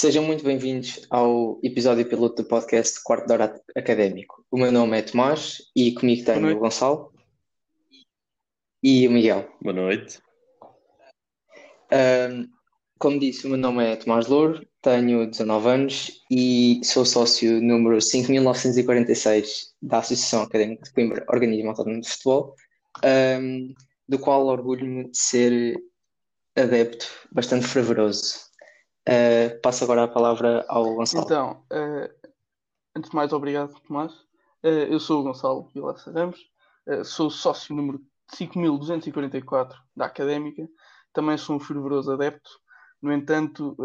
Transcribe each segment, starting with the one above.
Sejam muito bem-vindos ao episódio piloto do podcast Quarto de Hora Académico. O meu nome é Tomás e comigo tenho o Gonçalo e o Miguel. Boa noite. Um, como disse, o meu nome é Tomás Louro, tenho 19 anos e sou sócio número 5946 da Associação Académica de Coimbra, organismo autónomo de futebol, um, do qual orgulho-me de ser adepto bastante fervoroso. Uh, passo agora a palavra ao Gonçalo. Então, uh, antes de mais, obrigado, Tomás. Uh, eu sou o Gonçalo Vilaça Ramos, sou sócio número 5244 da Académica, também sou um fervoroso adepto. No entanto,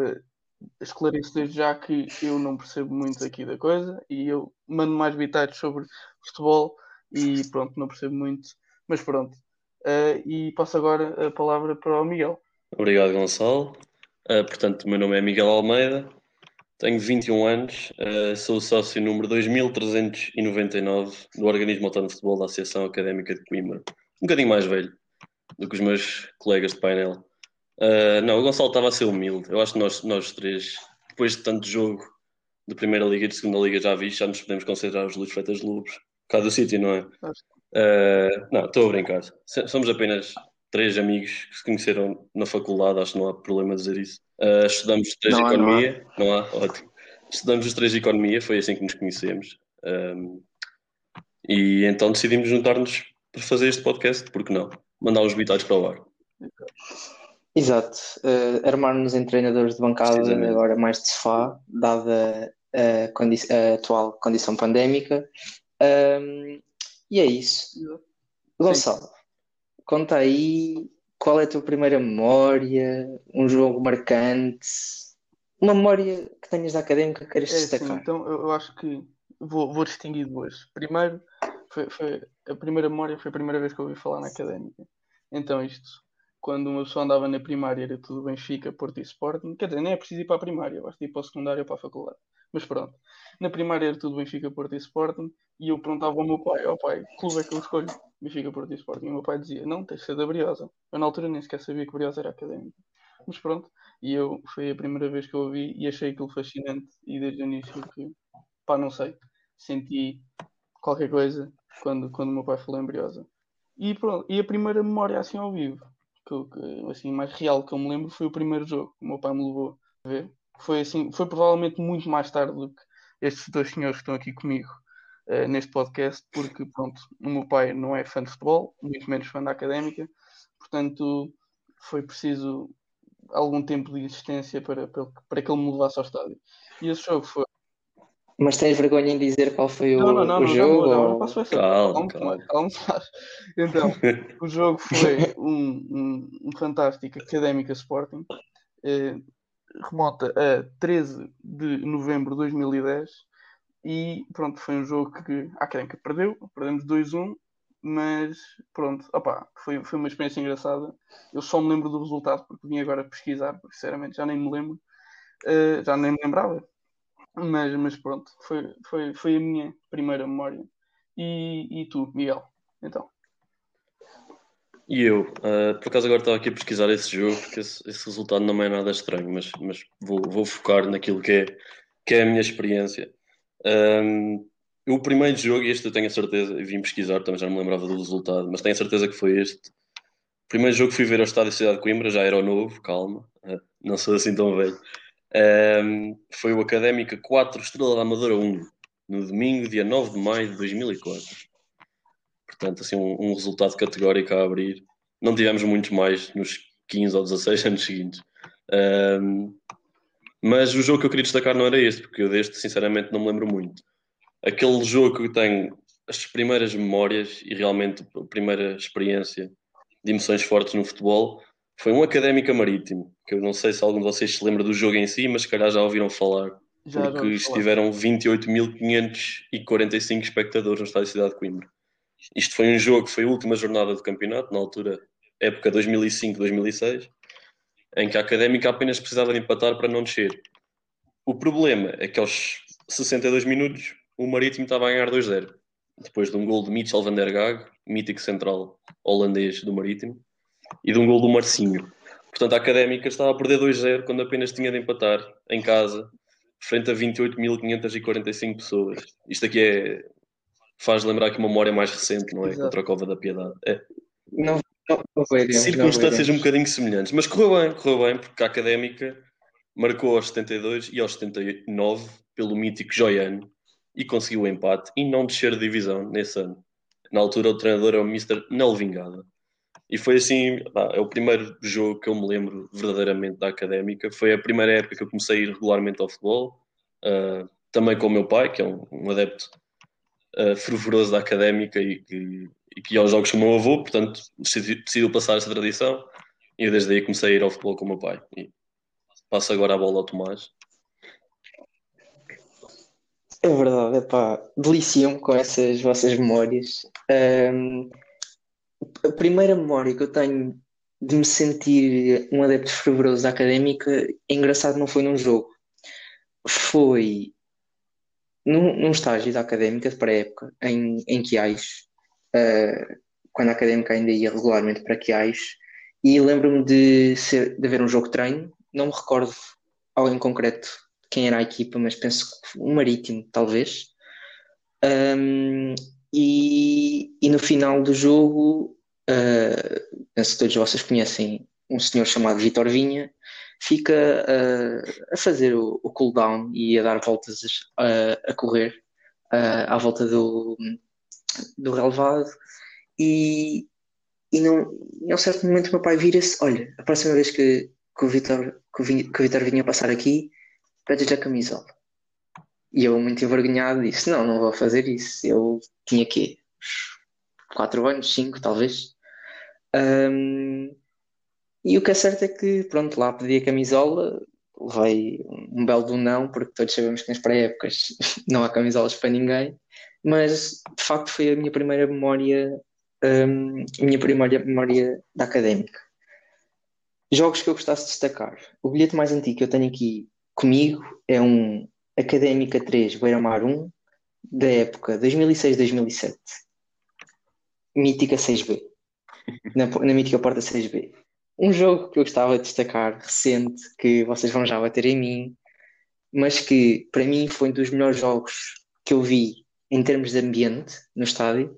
esclareço desde já que eu não percebo muito aqui da coisa e eu mando mais bitados sobre futebol e pronto, não percebo muito, mas pronto. e passo agora a palavra para o Miguel. Obrigado, Gonçalo. Uh, portanto, o meu nome é Miguel Almeida, tenho 21 anos, uh, sou sócio número 2399 do Organismo Autónomo de Futebol da Associação Académica de Coimbra. Um bocadinho mais velho do que os meus colegas de painel. Uh, não, o Gonçalo estava a ser humilde. Eu acho que nós, nós três, depois de tanto jogo de Primeira Liga e de Segunda Liga já vi, já nos podemos considerar os Luís Feitas Lobos. Por causa do sítio, não é? Uh, não, estou a brincar. Somos apenas três amigos que se conheceram na faculdade, acho que não há problema dizer isso. Uh, estudamos os três não economia, há, não, há. não há, ótimo. Estudamos os três economia, foi assim que nos conhecemos. Um, e então decidimos juntar-nos para fazer este podcast, porque não? Mandar uns bitados para o ar. Exato. Uh, Armar-nos em treinadores de bancada, agora mais de sofá, dada a, condi a atual condição pandémica. Um, e é isso. Gonçalo, conta aí qual é a tua primeira memória, um jogo marcante, uma memória que tenhas da académica que queres é, destacar. Sim, então eu, acho que vou, vou distinguir duas. Primeiro, foi, foi, a primeira memória foi a primeira vez que eu ouvi falar na académica. Então isto, quando uma pessoa andava na primária era tudo Benfica, Porto e Sporting, quer dizer, nem é preciso ir para a primária, basta ir para o secundário ou para a faculdade. Mas pronto, na primária era tudo Benfica, Porto e Sporting, e eu perguntava ao meu pai, ó oh, pai, que clube é que eu escolho? Benfica, Porto e Sporting. E o meu pai dizia, não, tens de ser da Briosa. Eu na altura nem sequer sabia que Briosa era académica. Mas pronto, e eu, foi a primeira vez que eu ouvi e achei aquilo fascinante, e desde o início que, pá, não sei, senti qualquer coisa quando, quando o meu pai falou em Briosa. E pronto, e a primeira memória assim ao vivo, que, que, assim, mais real que eu me lembro, foi o primeiro jogo o meu pai me levou a ver foi assim, foi provavelmente muito mais tarde do que estes dois senhores que estão aqui comigo uh, neste podcast, porque pronto, o meu pai não é fã de futebol, muito menos fã da académica, portanto foi preciso algum tempo de existência para, para, para que ele me levasse ao estádio. E esse jogo foi. Mas tens vergonha em dizer qual foi o, não, não, não, o jogo? Não, não, não posso essa. Calma, calma. calma. Então, o jogo foi um, um, um fantástico Académica Sporting. Eh, remonta a 13 de novembro de 2010 e pronto, foi um jogo que a Académica perdeu, perdemos 2-1, mas pronto, opa, foi, foi uma experiência engraçada. Eu só me lembro do resultado porque vim agora pesquisar, porque sinceramente já nem me lembro, uh, já nem me lembrava. Mas, mas pronto, foi, foi, foi a minha primeira memória. E, e tu, Miguel? Então. E eu, uh, por acaso agora estava aqui a pesquisar esse jogo, porque esse, esse resultado não é nada estranho, mas, mas vou, vou, focar naquilo que é, que é a minha experiência. Um, o primeiro jogo, e este eu tenho a certeza, vim pesquisar, também já não me lembrava do resultado, mas tenho a certeza que foi este. O primeiro jogo que fui ver ao estádio Cidade de Coimbra, já era o novo, calma, uh, não sou assim tão velho. Um, foi o Académica 4, Estrela da Amadora 1, no domingo, dia 9 de maio de 2004. Portanto, assim, um, um, resultado categórico a abrir. Não tivemos muitos mais nos 15 ou 16 anos seguintes. Um, mas o jogo que eu queria destacar não era este, porque eu deste, sinceramente, não me lembro muito. Aquele jogo que tenho as primeiras memórias e realmente a primeira experiência de emoções fortes no futebol foi um Académica Marítimo, que eu não sei se algum de vocês se lembra do jogo em si, mas se calhar já ouviram falar, já porque estiveram 28.545 espectadores no estádio Cidade de Coimbra. Isto foi um jogo foi a última jornada do campeonato, na altura, época 2005-2006, em que a Académica apenas precisava de empatar para não descer. O problema é que aos 62 minutos o Marítimo estava a ganhar 2-0, depois de um gol de Mitchell van der Gaag, mítico central holandês do Marítimo, e de um gol do Marcinho. Portanto, a Académica estava a perder 2-0 quando apenas tinha de empatar em casa, frente a 28.545 pessoas. Isto aqui é. Faz lembrar que uma memória mais recente, não é? Exato. Contra a Cova da Piedade. É. Não, não, não veremos, Circunstâncias não um bocadinho semelhantes, mas correu bem, correu bem, porque a Académica marcou aos 72 e aos 79 pelo mítico Joiano e conseguiu o empate e não descer de divisão nesse ano. Na altura o treinador é o Mr. Nelvingada. E foi assim, é o primeiro jogo que eu me lembro verdadeiramente da Académica. Foi a primeira época que eu comecei a ir regularmente ao futebol, ah, também com o meu pai, que é um, um adepto ah, fervoroso da Académica e que, e que ia aos jogos com o meu avô, portanto decidi- decidiu passar essa tradição e desde aí comecei a ir ao futebol com o meu pai. E passo agora a bola ao Tomás. É verdade, epá, deliciam-me com essas vossas memórias. Ahm, a primeira memória que eu tenho de me sentir um adepto fervoroso da académica, é engraçado, não foi num jogo, foi num, num estágio da académica de pré-época, em, em Quiais, ah, quando a académica ainda ia regularmente para Quiais, e lembro-me de, ser, de haver um jogo de treino, não me recordo ao em concreto quem era a equipa, mas penso que um marítimo, talvez. Um, e, e no final do jogo, uh, penso que todos vocês conhecem um senhor chamado Vitor Vinha, fica uh, a fazer o, o cooldown e a dar voltas uh, a correr uh, à volta do, do relevado. E, e, num, e a um certo momento o meu pai vira-se: Olha, a próxima vez que, que o Vitor que que o Vitor vinha passar aqui, pede-lhe a camisola. E eu, muito envergonhado, disse: Não, não vou fazer isso. Eu tinha quê? 4 anos, 5 talvez. Ahm, e o que é certo é que, pronto, lá pedi a camisola, levei um belo do não, porque todos sabemos que nas pré-épocas não há camisolas para ninguém. Mas de facto foi a minha primeira memória, ahm, a minha primeira memória da académica. Jogos que eu gostasse de destacar. O bilhete mais antigo que eu tenho aqui comigo é um Académica 3 Beira-Mar 1 da época 2006-2007. Mítica 6B. Na, na mítica porta 6B. Um jogo que eu gostava de destacar, recente, que vocês vão já bater em mim, mas que para mim foi um dos melhores jogos que eu vi em termos de ambiente no estádio.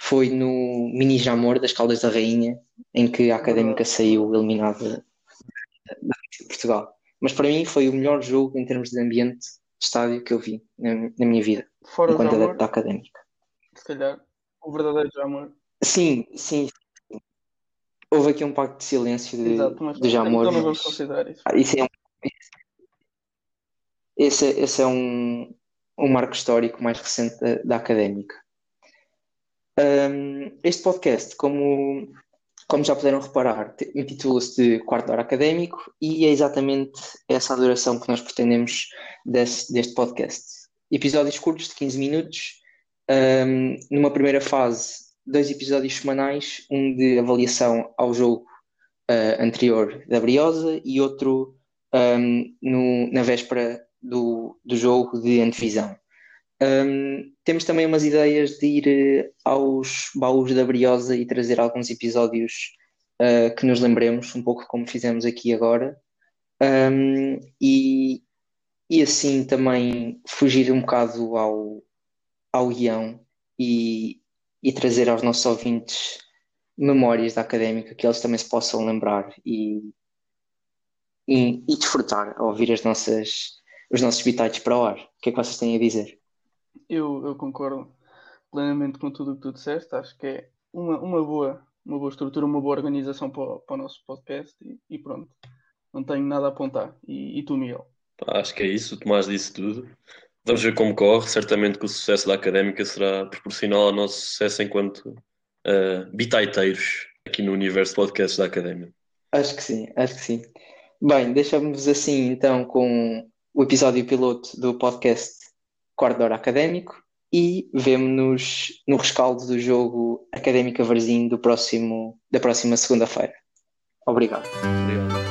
Foi no Mini Jamor das Caldas da Rainha, em que a Académica saiu eliminada da de Portugal. Mas para mim foi o melhor jogo em termos de ambiente de estádio que eu vi na, na minha vida, Fora enquanto Jamor, adepto da Académica. se calhar, o verdadeiro Jamor. Sim, sim. Houve aqui um pacto de silêncio de, Exato, mas de Jamor. então não vamos considerar isso. Ah, isso é um, esse, é- esse é um, um marco histórico mais recente da, da académica. Um, este podcast, como, como já puderam reparar, intitula-se de Quarto de Hora Académico e é exatamente essa a duração que nós pretendemos desse- deste podcast. Episódios curtos de 15 minutos, um, numa primeira fase, dois episódios semanais, um de avaliação ao jogo uh, anterior da Briosa e outro um, no- na véspera do, do jogo de antevisão. Um, temos também umas ideias de ir eh, aos baús da Briosa e trazer alguns episódios uh, que nos lembremos, um pouco como fizemos aqui agora, Um, e, e assim também fugir um bocado ao, ao guião e, e trazer aos nossos ouvintes memórias da académica que eles também se possam lembrar e, e, e desfrutar ao ouvir as nossas, os nossos bitites para o ar. O que é que vocês têm a dizer? Eu, eu concordo plenamente com tudo o que tu disseste. Acho que é uma, uma boa, uma boa estrutura, uma boa organização para, o- para o nosso podcast e, e pronto. Não tenho nada a apontar. E, e tu, Miguel? Pá, acho que é isso, o Tomás disse tudo. Vamos ver como corre. Certamente que o sucesso da académica será proporcional ao nosso sucesso enquanto uh, bitaiteiros aqui no universo podcast da académica. Acho que sim, acho que sim. Bem, deixamos assim então com o episódio piloto do podcast Hora Académico e vemo-nos no rescaldo do jogo Académica Varzim do próximo, da próxima segunda-feira. Obrigado. Obrigado.